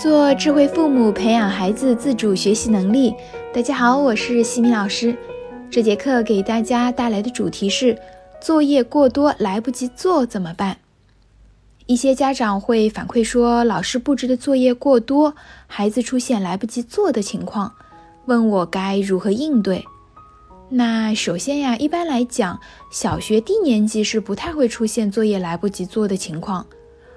做智慧父母，培养孩子自主学习能力。大家好，我是西米老师。这节课给大家带来的主题是：作业过多来不及做怎么办？一些家长会反馈说，老师布置的作业过多，孩子出现来不及做的情况，问我该如何应对。那首先呀，一般来讲，小学低年级是不太会出现作业来不及做的情况，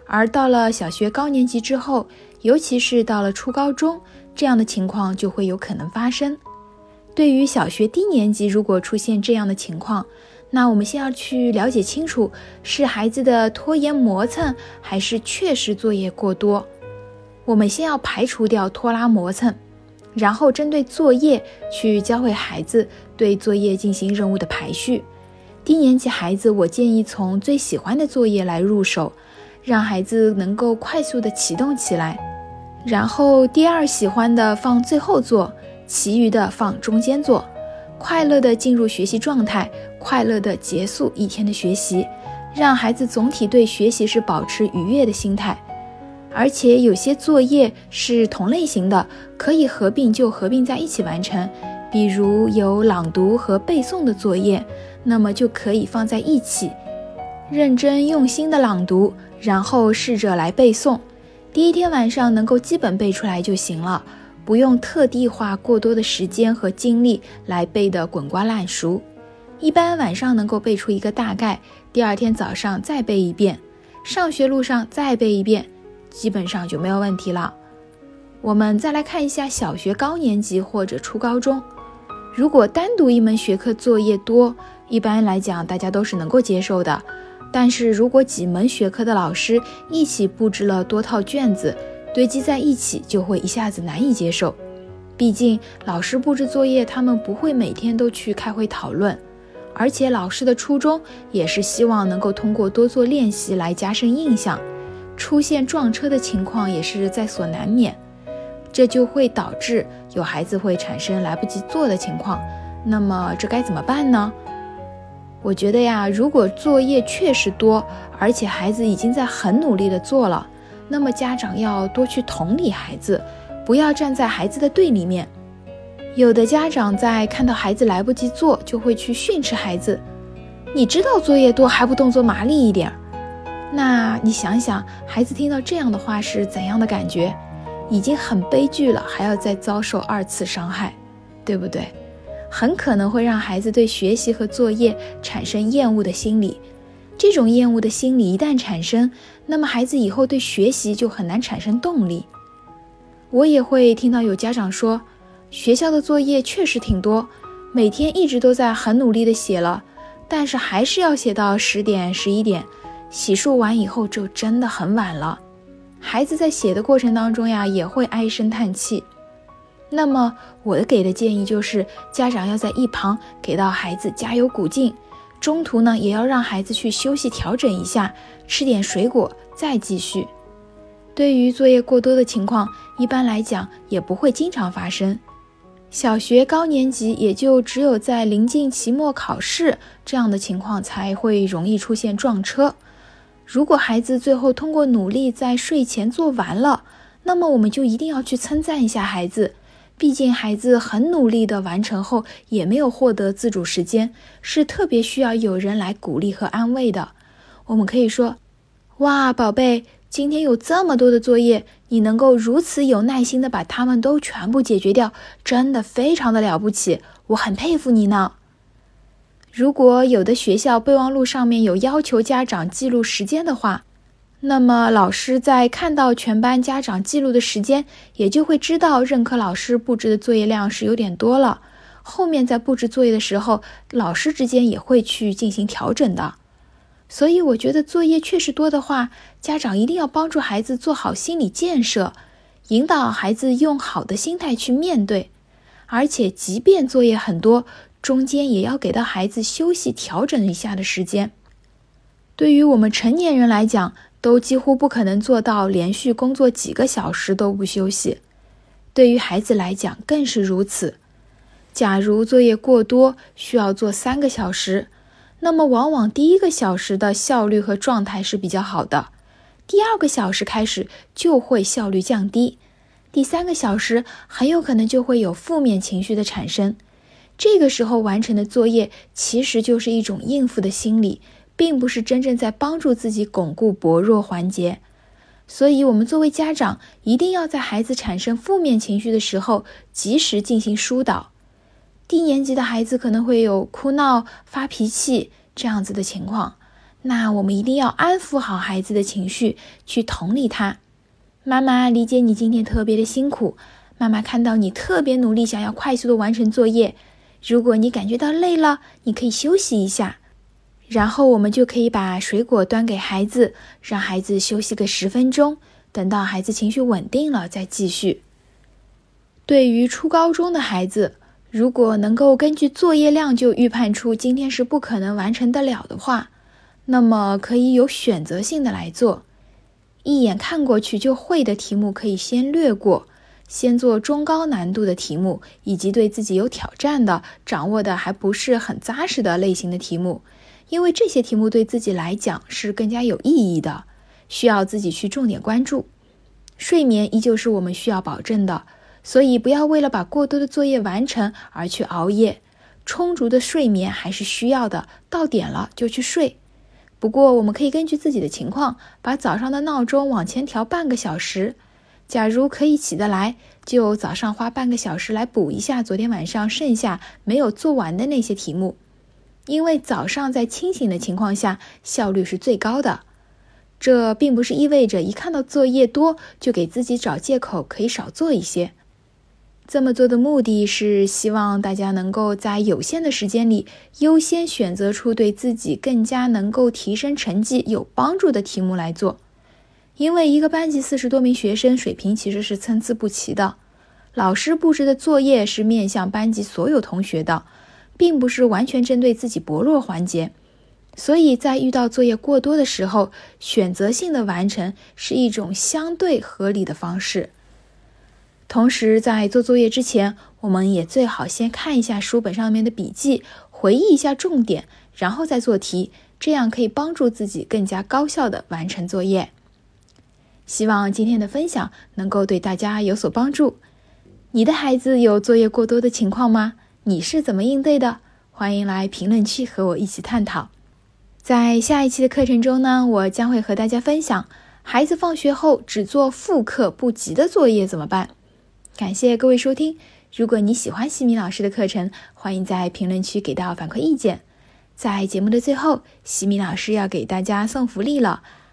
而到了小学高年级之后，尤其是到了初高中，这样的情况就会有可能发生。对于小学低年级，如果出现这样的情况，那我们先要去了解清楚，是孩子的拖延磨蹭，还是确实作业过多。我们先要排除掉拖拉磨蹭。然后针对作业去教会孩子对作业进行任务的排序。低年级孩子，我建议从最喜欢的作业来入手，让孩子能够快速的启动起来。然后第二喜欢的放最后做，其余的放中间做，快乐的进入学习状态，快乐的结束一天的学习，让孩子总体对学习是保持愉悦的心态。而且有些作业是同类型的，可以合并就合并在一起完成。比如有朗读和背诵的作业，那么就可以放在一起，认真用心的朗读，然后试着来背诵。第一天晚上能够基本背出来就行了，不用特地花过多的时间和精力来背得滚瓜烂熟。一般晚上能够背出一个大概，第二天早上再背一遍，上学路上再背一遍。基本上就没有问题了。我们再来看一下小学高年级或者初高中，如果单独一门学科作业多，一般来讲大家都是能够接受的。但是如果几门学科的老师一起布置了多套卷子，堆积在一起，就会一下子难以接受。毕竟老师布置作业，他们不会每天都去开会讨论，而且老师的初衷也是希望能够通过多做练习来加深印象。出现撞车的情况也是在所难免，这就会导致有孩子会产生来不及做的情况。那么这该怎么办呢？我觉得呀，如果作业确实多，而且孩子已经在很努力的做了，那么家长要多去同理孩子，不要站在孩子的对立面。有的家长在看到孩子来不及做，就会去训斥孩子：“你知道作业多还不动作麻利一点？”那你想想，孩子听到这样的话是怎样的感觉？已经很悲剧了，还要再遭受二次伤害，对不对？很可能会让孩子对学习和作业产生厌恶的心理。这种厌恶的心理一旦产生，那么孩子以后对学习就很难产生动力。我也会听到有家长说，学校的作业确实挺多，每天一直都在很努力的写了，但是还是要写到十点、十一点。洗漱完以后就真的很晚了，孩子在写的过程当中呀，也会唉声叹气。那么我给的建议就是，家长要在一旁给到孩子加油鼓劲，中途呢也要让孩子去休息调整一下，吃点水果再继续。对于作业过多的情况，一般来讲也不会经常发生。小学高年级也就只有在临近期末考试这样的情况才会容易出现撞车。如果孩子最后通过努力在睡前做完了，那么我们就一定要去称赞一下孩子。毕竟孩子很努力的完成后，也没有获得自主时间，是特别需要有人来鼓励和安慰的。我们可以说：“哇，宝贝，今天有这么多的作业，你能够如此有耐心的把它们都全部解决掉，真的非常的了不起，我很佩服你呢。”如果有的学校备忘录上面有要求家长记录时间的话，那么老师在看到全班家长记录的时间，也就会知道任课老师布置的作业量是有点多了。后面在布置作业的时候，老师之间也会去进行调整的。所以我觉得作业确实多的话，家长一定要帮助孩子做好心理建设，引导孩子用好的心态去面对。而且，即便作业很多，中间也要给到孩子休息调整一下的时间。对于我们成年人来讲，都几乎不可能做到连续工作几个小时都不休息。对于孩子来讲更是如此。假如作业过多，需要做三个小时，那么往往第一个小时的效率和状态是比较好的，第二个小时开始就会效率降低，第三个小时很有可能就会有负面情绪的产生。这个时候完成的作业其实就是一种应付的心理，并不是真正在帮助自己巩固薄弱环节。所以，我们作为家长，一定要在孩子产生负面情绪的时候，及时进行疏导。低年级的孩子可能会有哭闹、发脾气这样子的情况，那我们一定要安抚好孩子的情绪，去同理他。妈妈理解你今天特别的辛苦，妈妈看到你特别努力，想要快速的完成作业。如果你感觉到累了，你可以休息一下，然后我们就可以把水果端给孩子，让孩子休息个十分钟，等到孩子情绪稳定了再继续。对于初高中的孩子，如果能够根据作业量就预判出今天是不可能完成得了的话，那么可以有选择性的来做，一眼看过去就会的题目可以先略过。先做中高难度的题目，以及对自己有挑战的、掌握的还不是很扎实的类型的题目，因为这些题目对自己来讲是更加有意义的，需要自己去重点关注。睡眠依旧是我们需要保证的，所以不要为了把过多的作业完成而去熬夜，充足的睡眠还是需要的。到点了就去睡。不过我们可以根据自己的情况，把早上的闹钟往前调半个小时。假如可以起得来，就早上花半个小时来补一下昨天晚上剩下没有做完的那些题目，因为早上在清醒的情况下效率是最高的。这并不是意味着一看到作业多就给自己找借口可以少做一些。这么做的目的是希望大家能够在有限的时间里优先选择出对自己更加能够提升成绩有帮助的题目来做。因为一个班级四十多名学生水平其实是参差不齐的，老师布置的作业是面向班级所有同学的，并不是完全针对自己薄弱环节，所以在遇到作业过多的时候，选择性的完成是一种相对合理的方式。同时，在做作业之前，我们也最好先看一下书本上面的笔记，回忆一下重点，然后再做题，这样可以帮助自己更加高效的完成作业。希望今天的分享能够对大家有所帮助。你的孩子有作业过多的情况吗？你是怎么应对的？欢迎来评论区和我一起探讨。在下一期的课程中呢，我将会和大家分享孩子放学后只做复课不急的作业怎么办。感谢各位收听。如果你喜欢西米老师的课程，欢迎在评论区给到反馈意见。在节目的最后，西米老师要给大家送福利了。